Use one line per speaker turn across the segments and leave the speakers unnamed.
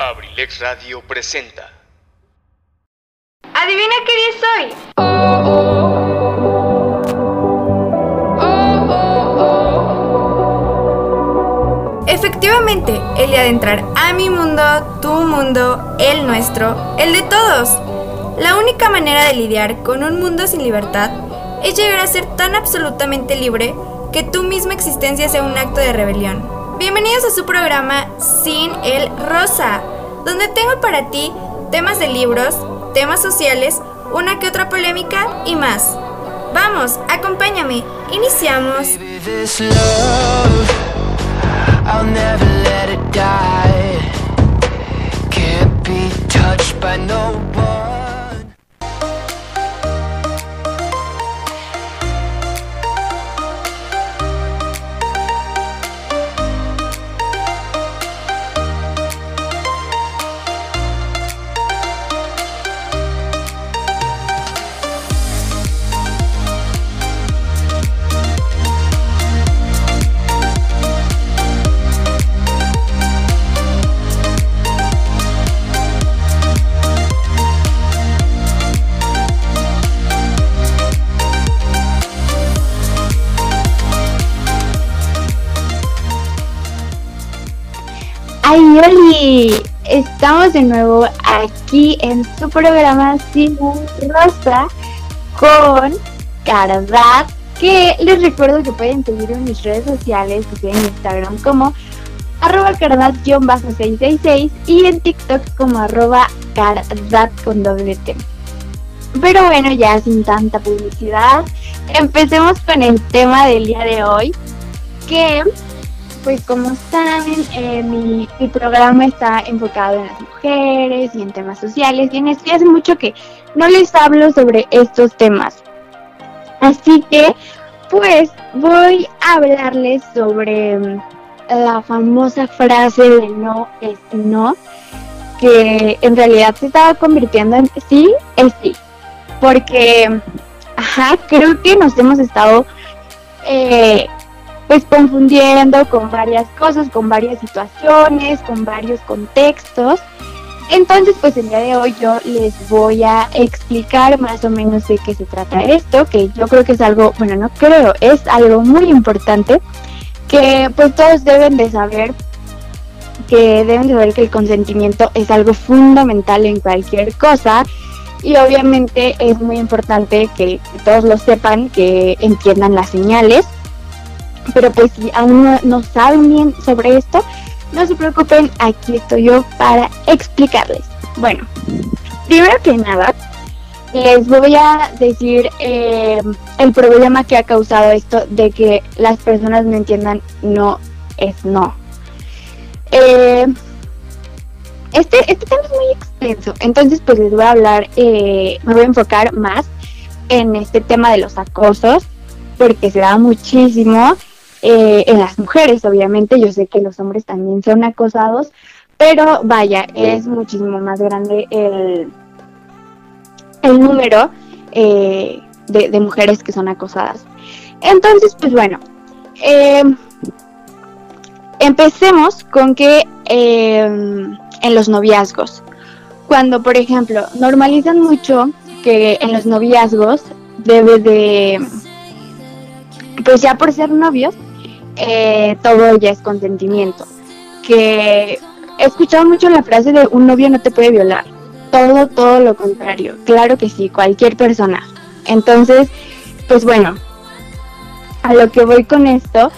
Abrilex Radio presenta.
¿Adivina qué día soy? Efectivamente, el día de entrar a mi mundo, tu mundo, el nuestro, el de todos. La única manera de lidiar con un mundo sin libertad es llegar a ser tan absolutamente libre que tu misma existencia sea un acto de rebelión. Bienvenidos a su programa Sin el Rosa, donde tengo para ti temas de libros, temas sociales, una que otra polémica y más. Vamos, acompáñame, iniciamos.
¡Ay, Oli! Estamos de nuevo aquí en su programa Sin Rosa con Cardat, que les recuerdo que pueden seguir en mis redes sociales, que en Instagram como arroba cardat-666 y en TikTok como arroba cardat con doble T. Pero bueno, ya sin tanta publicidad, empecemos con el tema del día de hoy, que pues como saben, eh, mi, programa está enfocado en las mujeres y en temas sociales y en esto y hace mucho que no les hablo sobre estos temas. Así que pues voy a hablarles sobre mm, la famosa frase de no es no, que en realidad se estaba convirtiendo en sí es sí. Porque, ajá, creo que nos hemos estado eh, pues confundiendo con varias cosas, con varias situaciones, con varios contextos. Entonces, pues el día de hoy yo les voy a explicar más o menos de qué se trata esto, que yo creo que es algo, bueno, no creo, es algo muy importante que pues todos deben de saber que deben de saber que el consentimiento es algo fundamental en cualquier cosa y obviamente es muy importante que todos lo sepan, que entiendan las señales pero pues si aún no, saben bien sobre esto, no se preocupen, aquí estoy yo para explicarles. Bueno, primero que nada, les voy a decir eh, el problema que ha causado esto de que las personas no entiendan no es no. Eh, este, este tema es muy extenso, entonces pues les voy a hablar, eh, me voy a enfocar más en este tema de los acosos, porque se da muchísimo eh, en las mujeres, obviamente. Yo sé que los hombres también son acosados, pero vaya, es muchísimo más grande el, el número eh, de, de mujeres que son acosadas. Entonces, pues bueno, eh, empecemos con que eh, en los noviazgos, cuando por ejemplo normalizan mucho que en los noviazgos debe de, pues ya por ser novios, eh, todo ya es consentimiento. Que he escuchado mucho la frase de un novio no te puede violar. Todo, todo lo contrario. Claro que sí, cualquier persona. Entonces, pues bueno, a lo que voy con esto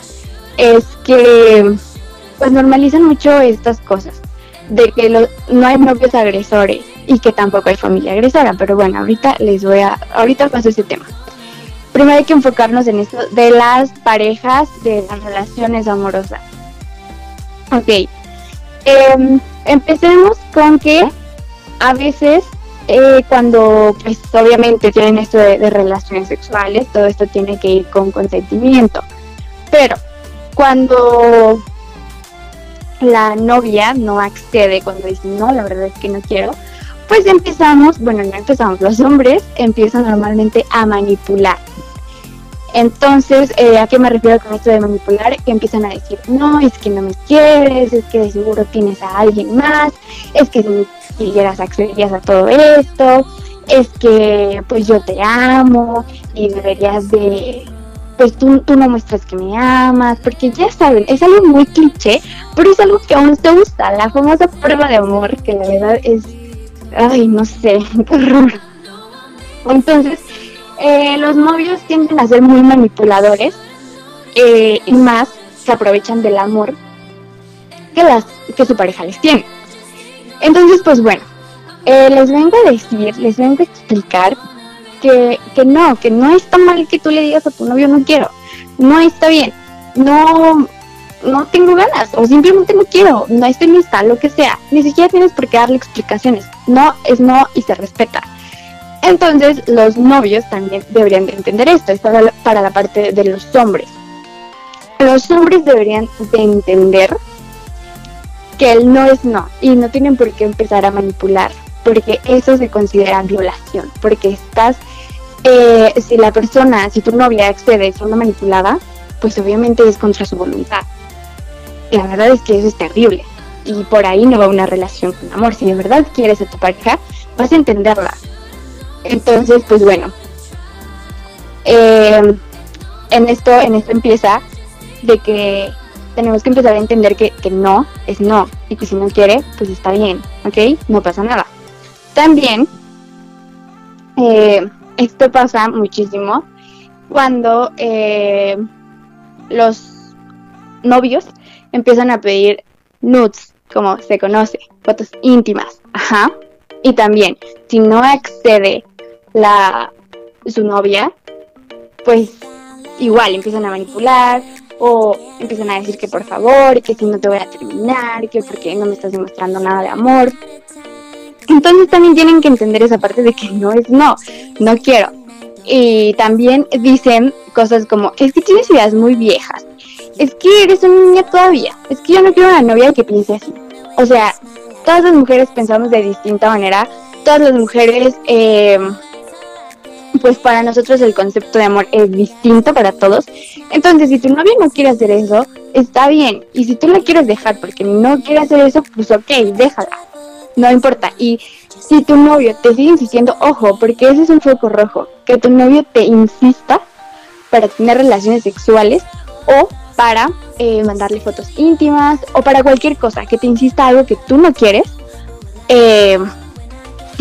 es que pues normalizan mucho estas cosas. De que no hay novios agresores y que tampoco hay familia agresora. Pero bueno, ahorita les voy a, ahorita paso ese tema primero hay que enfocarnos en esto de las parejas, de las relaciones amorosas. Ok, em, empecemos con que a veces eh, cuando, pues obviamente tienen esto de, de relaciones sexuales, todo esto tiene que ir con consentimiento. Pero cuando la novia no accede, cuando dice no, la verdad es que no quiero, pues empezamos, bueno, no empezamos, los hombres empiezan normalmente a manipular. Entonces, eh, ¿a qué me refiero con esto de manipular? Que empiezan a decir, no, es que no me quieres, es que de seguro tienes a alguien más, es que si quisieras accederías a todo esto, es que pues yo te amo y deberías de, pues tú, tú no muestras que me amas, porque ya saben, es algo muy cliché, pero es algo que aún te gusta, la famosa prueba de amor, que la verdad es, ay, no sé, qué horror. Entonces, eh, los novios tienden a ser muy manipuladores eh, y más se aprovechan del amor que, las, que su pareja les tiene. Entonces, pues bueno, eh, les vengo a decir, les vengo a explicar que, que no, que no está mal que tú le digas a tu novio no quiero, no está bien, no, no tengo ganas o simplemente no quiero, no estoy lista, lo que sea. Ni siquiera tienes por qué darle explicaciones. No es no y se respeta. Entonces los novios también deberían de entender esto, es para la, parte de los hombres. Los hombres deberían de entender que el no es no y no tienen por qué empezar a manipular, porque eso se considera violación, porque estás, eh, si la persona, si tu novia accede una manipulada, pues obviamente es contra su voluntad. La verdad es que eso es terrible y por ahí no va una relación con amor. Si de verdad quieres a tu pareja, vas a entenderla, entonces, pues bueno, eh, en esto, en esto empieza de que tenemos que empezar a entender que, que, no es no y que si no quiere, pues está bien, ¿ok? No pasa nada. También, eh, esto pasa muchísimo cuando eh, los novios empiezan a pedir nudes, como se conoce, fotos íntimas, ajá. Y también, si no accede la su novia, pues igual empiezan a manipular o empiezan a decir que por favor, que si no te voy a terminar, que porque no me estás demostrando nada de amor. Entonces también tienen que entender esa parte de que no es no, no quiero. Y también dicen cosas como, es que tienes ideas muy viejas, es que eres una niña todavía, es que yo no quiero una novia que piense así. O sea, todas las mujeres pensamos de distinta manera, todas las mujeres... Eh, pues para nosotros el concepto de amor es distinto para todos. Entonces, si tu novio no quiere hacer eso, está bien. Y si tú la quieres dejar porque no quiere hacer eso, pues ok, déjala. No importa. Y si tu novio te sigue insistiendo, ojo, porque ese es un foco rojo, que tu novio te insista para tener relaciones sexuales o para eh, mandarle fotos íntimas o para cualquier cosa, que te insista algo que tú no quieres, eh,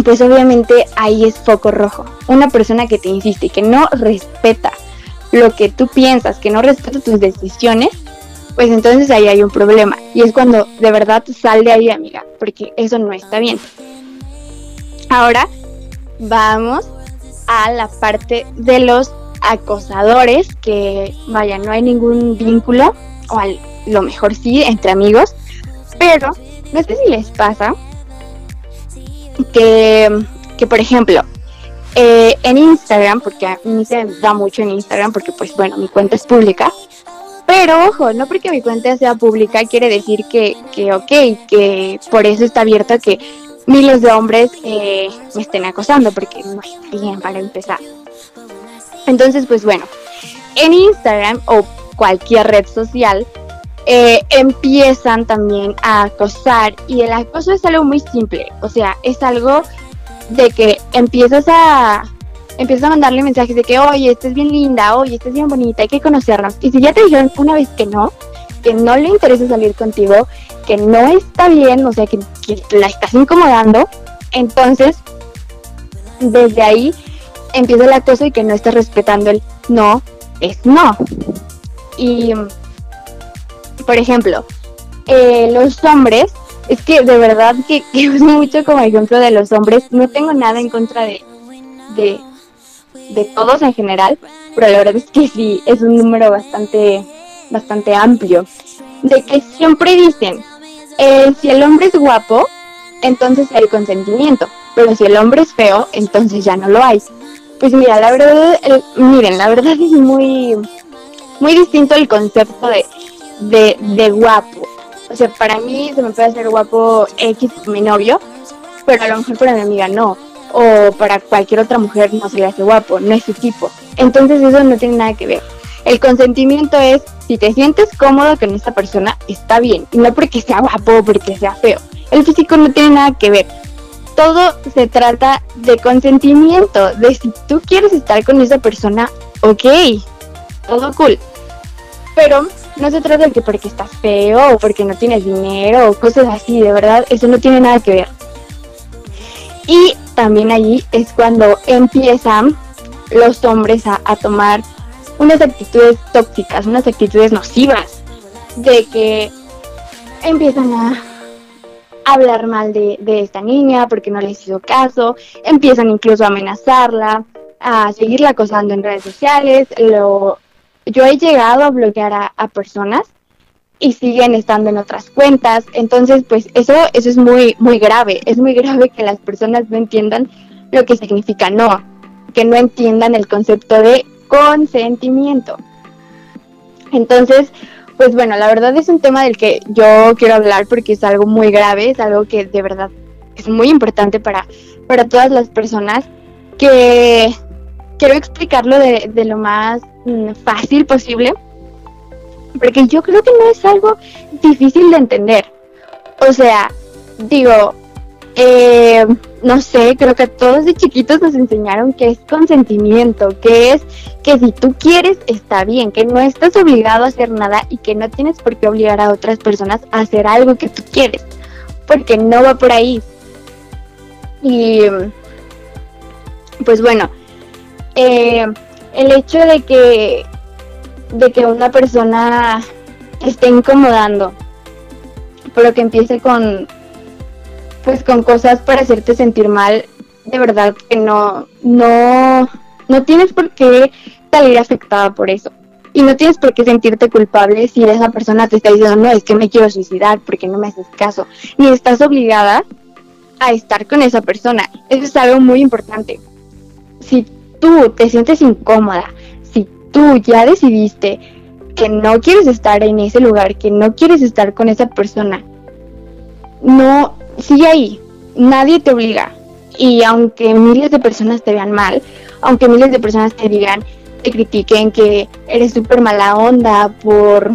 pues obviamente ahí es foco rojo. Una persona que te insiste y que no respeta lo que tú piensas, que no respeta tus decisiones, pues entonces ahí hay un problema. Y es cuando de verdad sal de ahí, amiga, porque eso no está bien. Ahora vamos a la parte de los acosadores, que vaya, no hay ningún vínculo, o a lo mejor sí, entre amigos, pero no sé si les pasa que, que por ejemplo, eh, en Instagram, porque a mí se da mucho en Instagram, porque pues bueno, mi cuenta es pública, pero ojo, no porque mi cuenta sea pública quiere decir que, que ok, que por eso está abierto que miles de hombres eh, me estén acosando, porque no está bien para empezar. Entonces, pues bueno, en Instagram o cualquier red social, eh, empiezan también a acosar y el acoso es algo muy simple, o sea, es algo de que empiezas a empiezas a mandarle mensajes de que oye, estás bien linda, oye, estás bien bonita, hay que conocernos. Y si ya te dijeron una vez que no, que no le interesa salir contigo, que no está bien, o sea, que la estás incomodando, entonces desde ahí empieza el acoso y que no estás respetando el no es no. Y por ejemplo, eh, los hombres, es que de verdad que, uso mucho como ejemplo de los hombres, no tengo nada en contra de, de, de todos en general, pero la verdad es que sí, es un número bastante, bastante amplio, de que siempre dicen, eh, si el hombre es guapo, entonces hay consentimiento, pero si el hombre es feo, entonces ya no lo hay. Pues mira, la verdad, miren, la verdad es muy, muy distinto el concepto de de, de guapo. O sea, para mí se me puede hacer guapo X mi novio, pero a lo mejor para mi amiga no. O para cualquier otra mujer no se le hace guapo, no es su tipo. Entonces eso no tiene nada que ver. El consentimiento es si te sientes cómodo con esta persona, está bien. Y no porque sea guapo o porque sea feo. El físico no tiene nada que ver. Todo se trata de consentimiento, de si tú quieres estar con esa persona, ok, todo cool. Pero no se trata de que porque estás feo o porque no tienes dinero o cosas así, de verdad, eso no tiene nada que ver. Y también allí es cuando empiezan los hombres a, a tomar unas actitudes tóxicas, unas actitudes nocivas, de que empiezan a hablar mal de, esta niña porque no le hizo caso, empiezan incluso a amenazarla, a seguirla acosando en redes sociales. Lo, yo he llegado a bloquear a, a, personas y siguen estando en otras cuentas. Entonces, pues eso, eso es muy, muy grave. Es muy grave que las personas no entiendan lo que significa no, que no entiendan el concepto de consentimiento. Entonces, pues bueno, la verdad es un tema del que yo quiero hablar porque es algo muy grave, es algo que de verdad es muy importante para, para todas las personas, que quiero explicarlo de, de lo más mm, fácil posible, porque yo creo que no es algo difícil de entender. O sea, digo, eh, no sé, creo que todos de chiquitos nos enseñaron que es consentimiento, que es que si tú quieres está bien, que no estás obligado a hacer nada y que no tienes por qué obligar a otras personas a hacer algo que tú quieres, porque no va por ahí. Y pues bueno, eh, el hecho de que de que una persona esté incomodando, pero que empiece con pues con cosas para hacerte sentir mal, de verdad que no, no, no tienes por qué salir afectada por eso. Y no tienes por qué sentirte culpable si esa persona te está diciendo, no, es que me quiero suicidar porque no me haces caso. Ni estás obligada a estar con esa persona. Eso es algo muy importante. Si tú te sientes incómoda, si tú ya decidiste que no quieres estar en ese lugar, que no quieres estar con esa persona, no sigue ahí, nadie te obliga. Y aunque miles de personas te vean mal, aunque miles de personas te digan, te critiquen que eres súper mala onda por,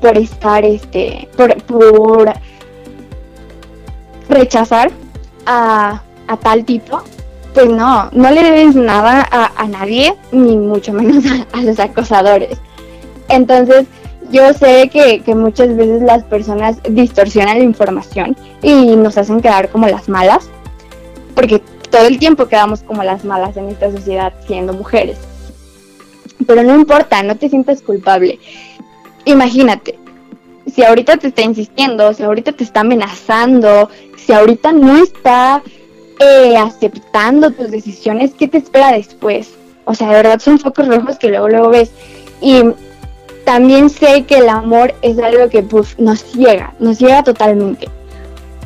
por estar, este, por, por rechazar a, a, tal tipo, pues no, no le debes nada a, a nadie, ni mucho menos a, a los acosadores. Entonces, yo sé que, muchas veces las personas distorsionan la información y nos hacen quedar como las malas, porque todo el tiempo quedamos como las malas en esta sociedad siendo mujeres. Pero no importa, no te sientas culpable. Imagínate, si ahorita te está insistiendo, si ahorita te está amenazando, si ahorita no está eh, aceptando tus decisiones, ¿qué te espera después? O sea, de verdad son focos rojos que luego luego ves. Y también sé que el amor es algo que nos ciega, nos ciega totalmente.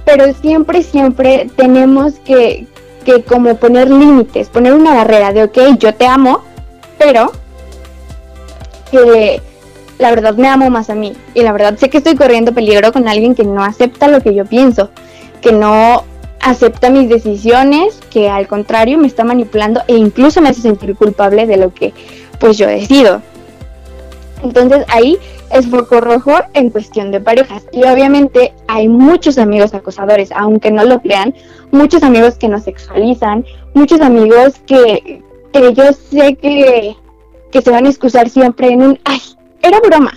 Pero siempre, siempre tenemos que, que como poner límites, poner una barrera de, ok, yo te amo, pero que la verdad me amo más a mí. Y la verdad sé que estoy corriendo peligro con alguien que no acepta lo que yo pienso, que no acepta mis decisiones, que al contrario me está manipulando e incluso me hace sentir culpable de lo que pues yo decido. Entonces ahí es foco rojo en cuestión de parejas. Y obviamente hay muchos amigos acosadores, aunque no lo crean, muchos amigos que nos sexualizan, muchos amigos que, que yo sé que, que se van a excusar siempre en un, ay, era broma.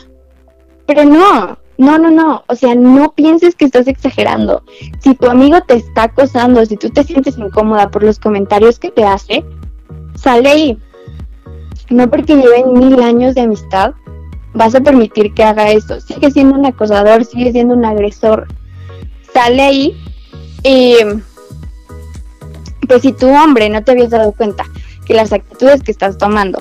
Pero no, no, no, no. O sea, no pienses que estás exagerando. Si tu amigo te está acosando, si tú te sientes incómoda por los comentarios que te hace, sale ahí. No porque lleven mil años de amistad, vas a permitir que haga esto. Sigue siendo un acosador, sigue siendo un agresor. Sale ahí y pues si tu hombre no te habías dado cuenta que las actitudes que estás tomando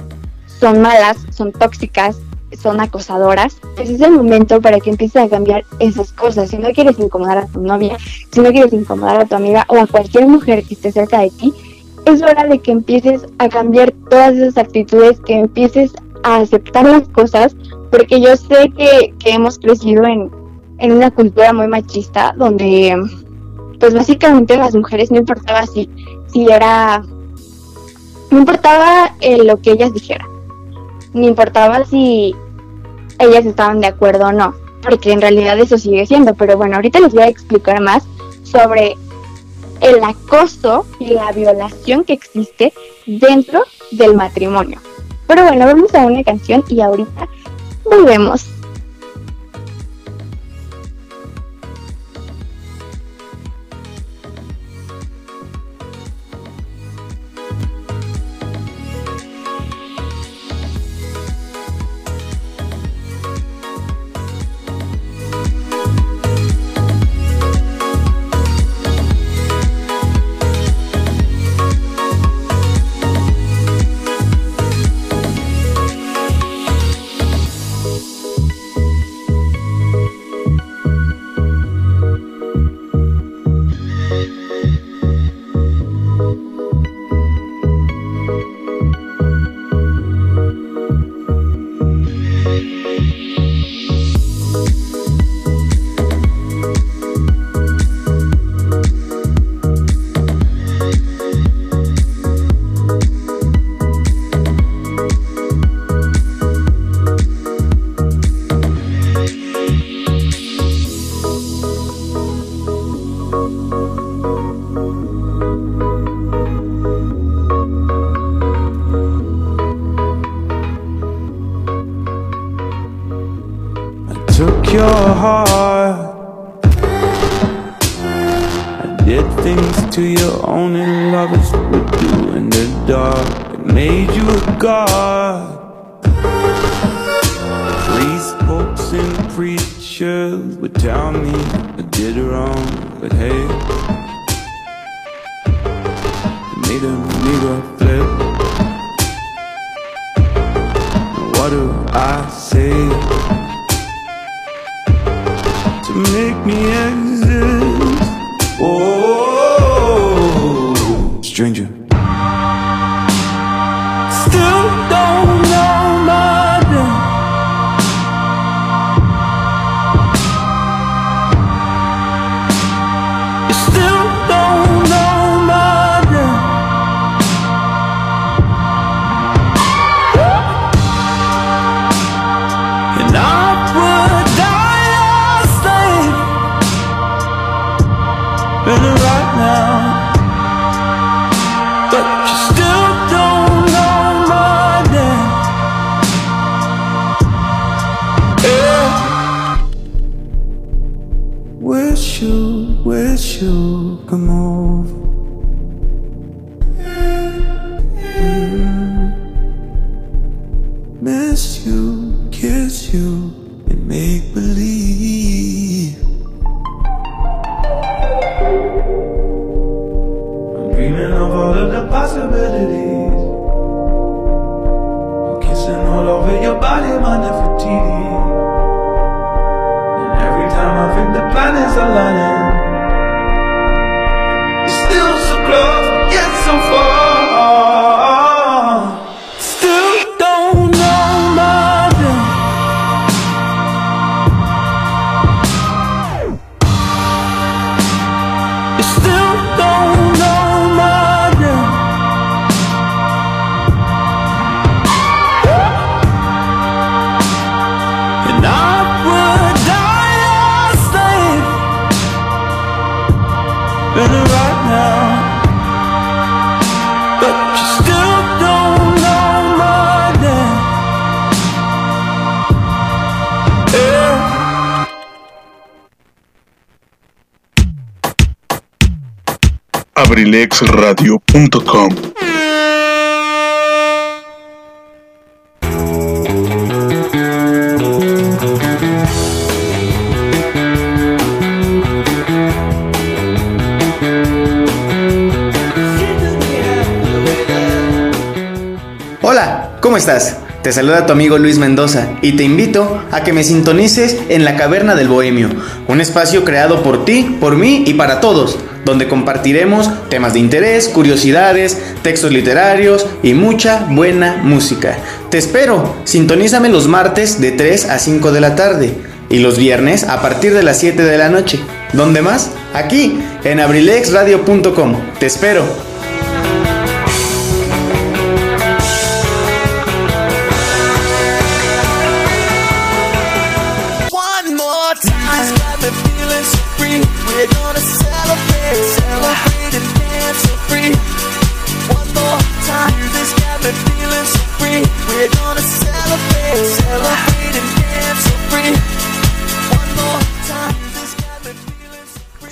son malas, son tóxicas, son acosadoras, pues es el momento para que empieces a cambiar esas cosas. Si no quieres incomodar a tu novia, si no quieres incomodar a tu amiga o a cualquier mujer que esté cerca de ti, es hora de que empieces a cambiar todas esas actitudes, que empieces a aceptar las cosas, porque yo sé que, hemos crecido en, una cultura muy machista, donde pues básicamente las mujeres no importaba si, si era no importaba eh, lo que ellas dijeran, ni importaba si ellas estaban de acuerdo o no, porque en realidad eso sigue siendo, pero bueno, ahorita les voy a explicar más sobre el acoso y la violación que existe dentro del matrimonio. Pero bueno, vamos a una canción y ahorita volvemos.
Miss you, kiss you,
abrilexradio.com
Hola, ¿cómo estás? Te saluda tu amigo Luis Mendoza y te invito a que me sintonices en la Caverna del Bohemio, un espacio creado por ti, por mí y para todos, donde compartiremos temas de interés, curiosidades, textos literarios y mucha buena música. Te espero, sintonízame los martes de 3 a 5 de la tarde y los viernes a partir de las 7 de la noche. ¿Dónde más? Aquí, en abrilexradio.com. Te espero.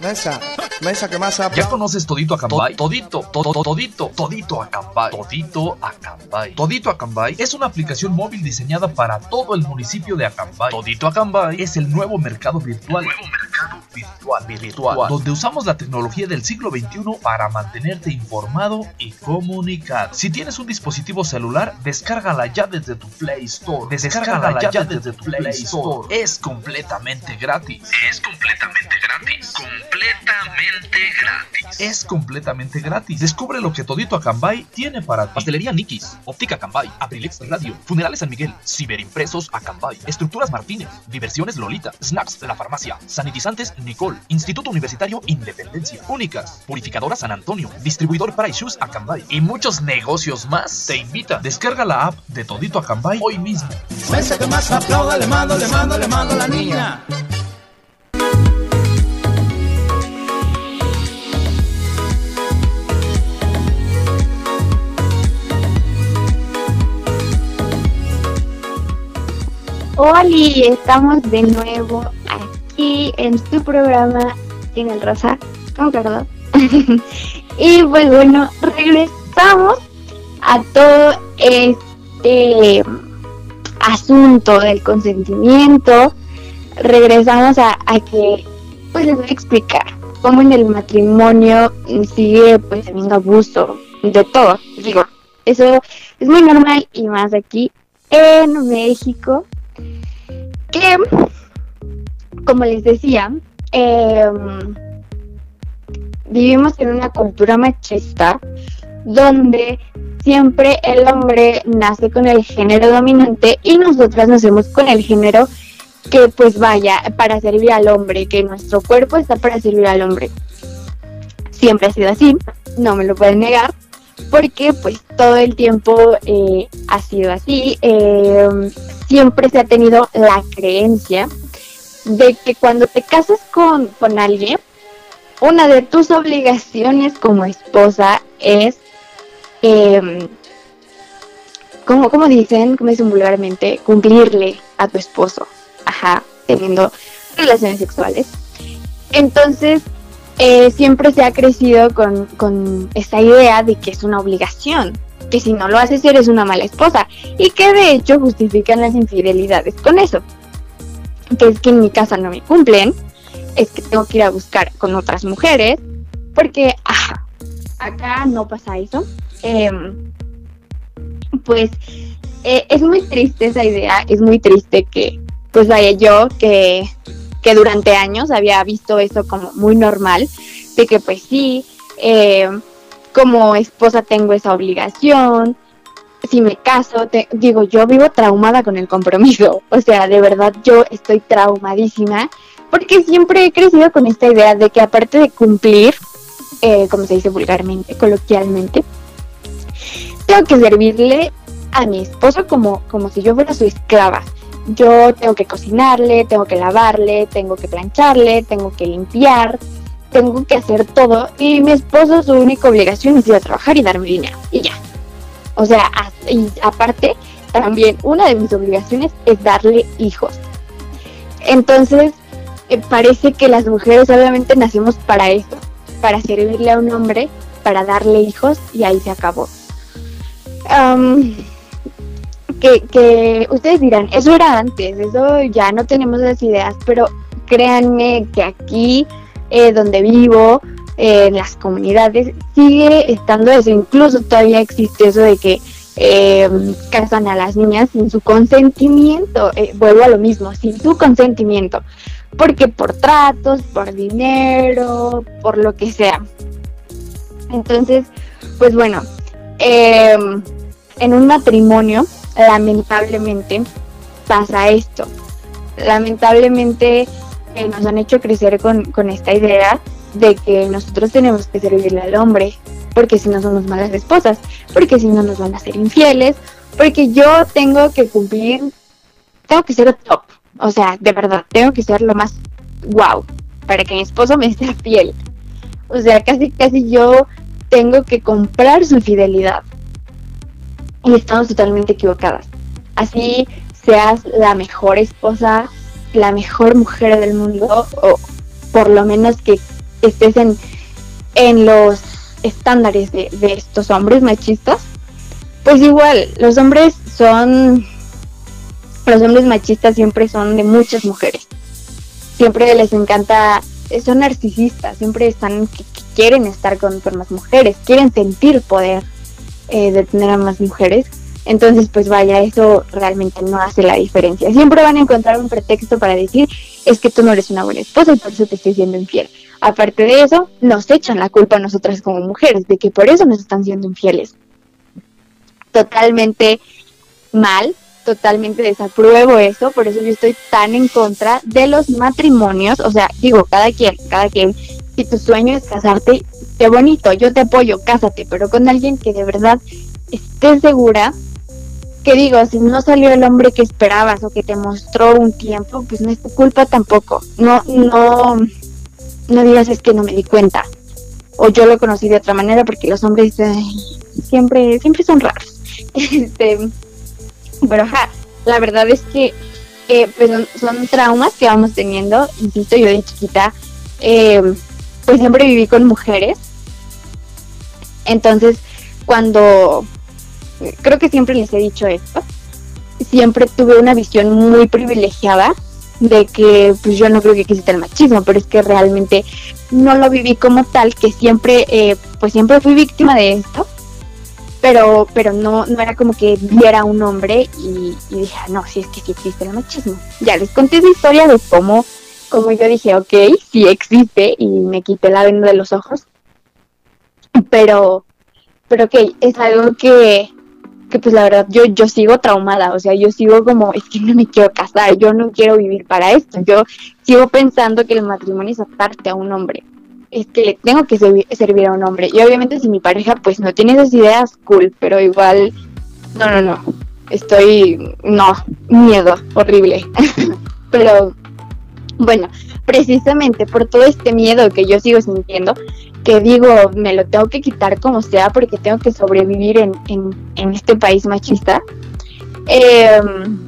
Mesa, mesa, ¿qué más
¿Ya conoces Todito Acambay? Todito, todo, todito, todito Acambay. Todito Acambay. Todito Acambay es una aplicación móvil diseñada para todo el municipio de Acambay. Todito Acambay es el nuevo mercado virtual. Nuevo mercado virtual, virtual, donde usamos la tecnología del siglo XXI para mantenerte informado y comunicado. Si tienes un dispositivo celular, descárgala ya desde tu Play Store. Descárgala ya desde tu Play Store. Es completamente gratis. Es completamente gratis. Completamente gratis. Es completamente gratis. Descubre lo que Todito Acambay tiene para ti. Pastelería Nikis, Óptica Acambay, Abrilex Radio, Funerales San Miguel, Ciberimpresos Acambay, Estructuras Martínez, Diversiones Lolita, Snacks La Farmacia, Sanitizantes Nicole, Instituto Universitario Independencia, Únicas, Purificadora San Antonio, Distribuidor Price Shoes Acambay y muchos negocios más. Te invita, descarga la app de Todito Acambay hoy mismo.
Mesa, ¿qué más aplauda? Le mando, le mando, le mando a la niña.
Oli, estamos de nuevo aquí en su programa Sin el Rosa, con Cardo. y pues bueno, regresamos a todo este asunto del consentimiento. Regresamos a, a que, pues les voy a explicar cómo en el matrimonio sigue pues habiendo abuso de todo. Digo, eso es muy normal y más aquí en México que, como les decía, em, vivimos en una cultura machista donde siempre el hombre nace con el género dominante y nosotras nacemos con el género que pues vaya para servir al hombre, que nuestro cuerpo está para servir al hombre. Siempre ha sido así, no me lo pueden negar, porque pues todo el tiempo eh, ha sido así. eh, siempre se ha tenido la creencia de que cuando te casas con, con alguien, una de tus obligaciones como esposa es, eh, como, como dicen, como dicen vulgarmente, cumplirle a tu esposo, ajá, teniendo relaciones sexuales. Entonces, eh, siempre se ha crecido con, con esa idea de que es una obligación, que si no lo haces eres una mala esposa y que de hecho justifican las infidelidades con eso. Que es que en mi casa no me cumplen, es que tengo que ir a buscar con otras mujeres, porque ajá, acá no pasa eso. Em, pues eh, es muy triste esa idea, es muy triste que, pues vaya yo que, que durante años había visto eso como muy normal, de que pues sí, eh, como esposa tengo esa obligación, si me caso, te- digo, yo vivo traumada con el compromiso, o sea, de verdad yo estoy traumadísima, porque siempre he crecido con esta idea de que aparte de cumplir, eh, como se dice vulgarmente, coloquialmente, tengo que servirle a mi esposo como, como si yo fuera su esclava. Yo tengo que cocinarle, tengo que lavarle, tengo que plancharle, tengo que limpiar, tengo que hacer todo. Y mi esposo su única obligación es ir a trabajar y darme dinero. Y ya. O sea, y aparte, también una de mis obligaciones es darle hijos. Entonces, eh, parece que las mujeres obviamente nacemos para eso, para servirle a un hombre, para darle hijos y ahí se acabó. Que, que ustedes dirán, eso era antes, eso ya no tenemos esas ideas, pero créanme que aquí eh, donde vivo, eh, en las comunidades, sigue estando eso, incluso todavía existe eso de que eh, casan a las niñas sin su consentimiento. Vuelvo a lo mismo, sin su consentimiento. Porque por tratos, por dinero, por lo que sea. Entonces, pues bueno, en un matrimonio, lamentablemente, pasa esto. Lamentablemente eh, nos han hecho crecer con, con esta idea de que nosotros tenemos que servirle al hombre, porque si no somos malas esposas, porque si no nos van a ser infieles, porque yo tengo que cumplir, tengo que ser top, o sea, de verdad, tengo que ser lo más wow para que mi esposo me sea fiel. O sea, casi, casi yo tengo que comprar su fidelidad. Y estamos totalmente equivocadas. Así seas la mejor esposa, la mejor mujer del mundo, o por lo menos que estés en, en los estándares de, de estos hombres machistas, pues igual, los hombres son, los hombres machistas siempre son de muchas mujeres. Siempre les encanta, son narcisistas, siempre están, quieren estar con, con más mujeres, quieren sentir poder eh, de tener a más mujeres. Entonces, pues vaya, eso realmente no hace la diferencia. Siempre van a encontrar un pretexto para decir, es que tú no eres una buena esposa y por eso te estoy siendo infiel. Aparte de eso, nos echan la culpa a nosotras como mujeres, de que por eso nos están siendo infieles. Totalmente mal, totalmente desapruebo eso, por eso yo estoy tan en contra de los matrimonios, o sea, digo, cada quien, cada quien, si tu sueño es casarte, qué bonito, yo te apoyo, cásate, pero con alguien que de verdad esté segura, que digo, si no salió el hombre que esperabas o que te mostró un tiempo, pues no es tu culpa tampoco, no, no, no digas es que no me di cuenta, o yo lo conocí de otra manera porque los hombres siempre, siempre son raros. Este, pero ajá, la verdad es que eh, pues son, son traumas que vamos teniendo. Insisto, yo de chiquita, eh, pues siempre viví con mujeres. Entonces, cuando creo que siempre les he dicho esto, siempre tuve una visión muy privilegiada de que pues yo no creo que exista el machismo, pero es que realmente no lo viví como tal, que siempre, eh, pues siempre fui víctima de esto pero pero no no era como que viera un hombre y, dije, "Ah, no, sí es que sí existe el machismo. Ya les conté esa historia de cómo, cómo yo dije, ok, sí existe y me quité la venda de los ojos, pero, pero ok, es algo que, que pues la verdad yo, yo sigo traumada, o sea, yo sigo como, es que no me quiero casar, yo no quiero vivir para esto, yo sigo pensando que el matrimonio es atarte a un hombre es que le tengo que servi- servir a un hombre. Y obviamente si mi pareja pues no tiene esas ideas, cool, pero igual, no, no, no. Estoy, no, miedo, horrible. pero bueno, precisamente por todo este miedo que yo sigo sintiendo, que digo, me lo tengo que quitar como sea porque tengo que sobrevivir en, en, este país machista. em,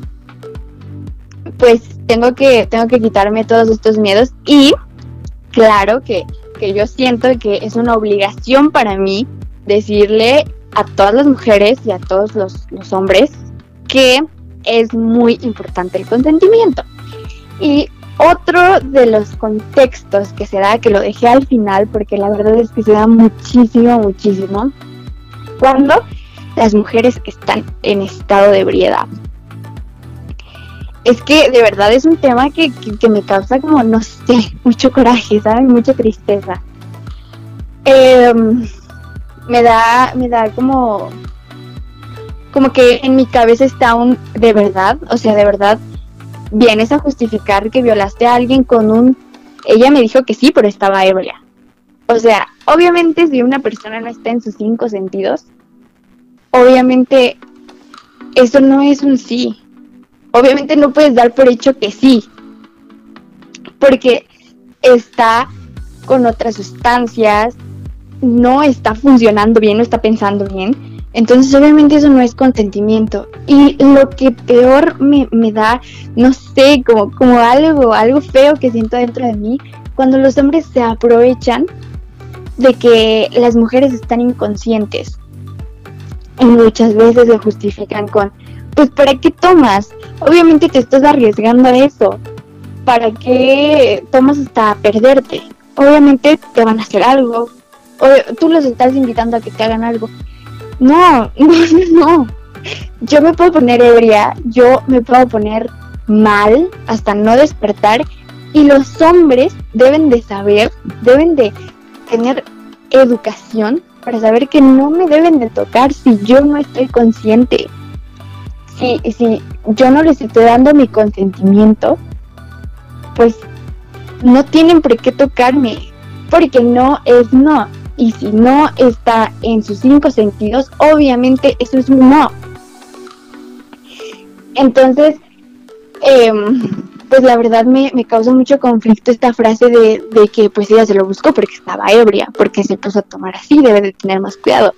pues tengo que, tengo que quitarme todos estos miedos y claro que, que yo siento que es una obligación para mí decirle a todas las mujeres y a todos los, los hombres que es muy importante el consentimiento. Y otro de los contextos que se da, que lo dejé al final, porque la verdad es que se da muchísimo, muchísimo, cuando las mujeres están en estado de ebriedad. Es que de verdad es un tema que, que, me causa como, no sé, mucho coraje, ¿sabes? Mucha tristeza. Em, me da, me da como, como que en mi cabeza está un, de verdad, o sea, de verdad, vienes a justificar que violaste a alguien con un, ella me dijo que sí, pero estaba ebria. O sea, obviamente si una persona no está en sus cinco sentidos, obviamente eso no es un sí. Obviamente no puedes dar por hecho que sí, porque está con otras sustancias, no está funcionando bien, no está pensando bien. Entonces obviamente eso no es consentimiento. Y lo que peor me, me da, no sé, como, como algo, algo feo que siento dentro de mí, cuando los hombres se aprovechan de que las mujeres están inconscientes. Y muchas veces se justifican con, pues ¿para qué tomas? Obviamente te estás arriesgando a eso. ¿Para qué tomas hasta perderte? Obviamente te van a hacer algo. O tú los estás invitando a que te hagan algo. No, no, no. Yo me puedo poner ebria, yo me puedo poner mal hasta no despertar y los hombres deben de saber, deben de tener educación para saber que no me deben de tocar si yo no estoy consciente. Si, si yo no les estoy dando mi consentimiento, pues no tienen por qué tocarme, porque no es no. Y si no está en sus cinco sentidos, obviamente eso es un no. Entonces, em, pues la verdad me, me causa mucho conflicto esta frase de, de que pues ella se lo buscó porque estaba ebria, porque se puso a tomar así, debe de tener más cuidado.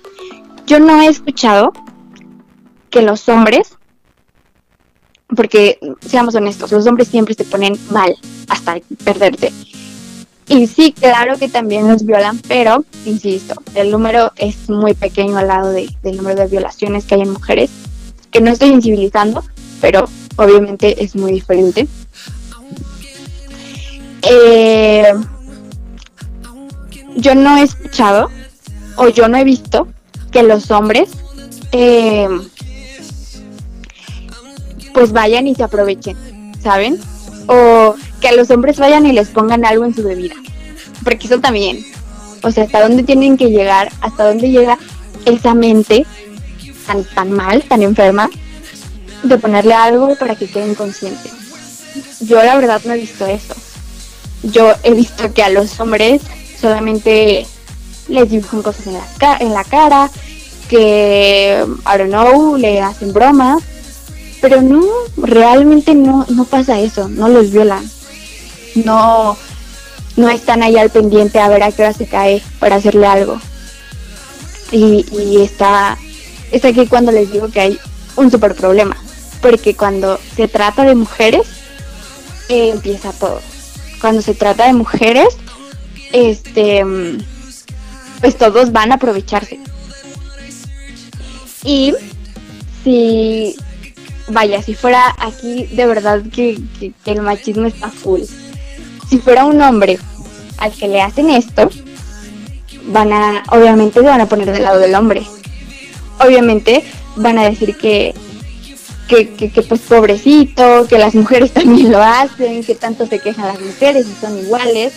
Yo no he escuchado que los hombres, porque seamos honestos, los hombres siempre se ponen mal hasta perderte. Y sí, claro que también los violan, pero, insisto, el número es muy pequeño al lado de- del número de violaciones que hay en mujeres, que no estoy incivilizando, pero obviamente es muy diferente. Eh, yo no he escuchado o yo no he visto que los hombres eh, pues vayan y se aprovechen, ¿saben? O que a los hombres vayan y les pongan algo en su bebida. Porque eso también. O sea, hasta dónde tienen que llegar, hasta dónde llega esa mente tan, tan mal, tan enferma, de ponerle algo para que queden conscientes. Yo la verdad no he visto eso. Yo he visto que a los hombres solamente les dibujan cosas en la, ca- en la cara, que, I don't know, le hacen bromas, pero no, realmente no, no pasa eso, no los violan. No, no están ahí al pendiente a ver a qué hora se cae para hacerle algo. Y, está, es aquí cuando les digo que hay un super problema, porque cuando se trata de mujeres, eh, empieza todo. Cuando se trata de mujeres, este, pues todos van a aprovecharse. Y si, vaya, si fuera aquí de verdad que- que el machismo está full, si fuera un hombre al que le hacen esto, van a, obviamente se van a poner del lado del hombre. Obviamente van a decir que, que, que, pues pobrecito, que las mujeres también lo hacen, que tanto se quejan las mujeres y son iguales.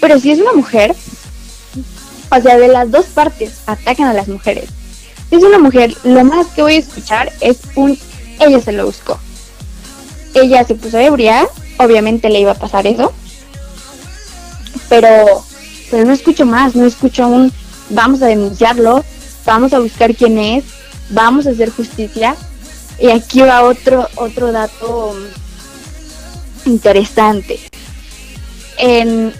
Pero si es una mujer, o sea, de las dos partes atacan a las mujeres. Si es una mujer, lo más que voy a escuchar es un ella se lo buscó. Ella se puso ebria, obviamente le iba a pasar eso. Pero, pero no escucho más, no escucho un vamos a denunciarlo, vamos a buscar quién es, vamos a hacer justicia. Y aquí va otro, otro dato mm, interesante.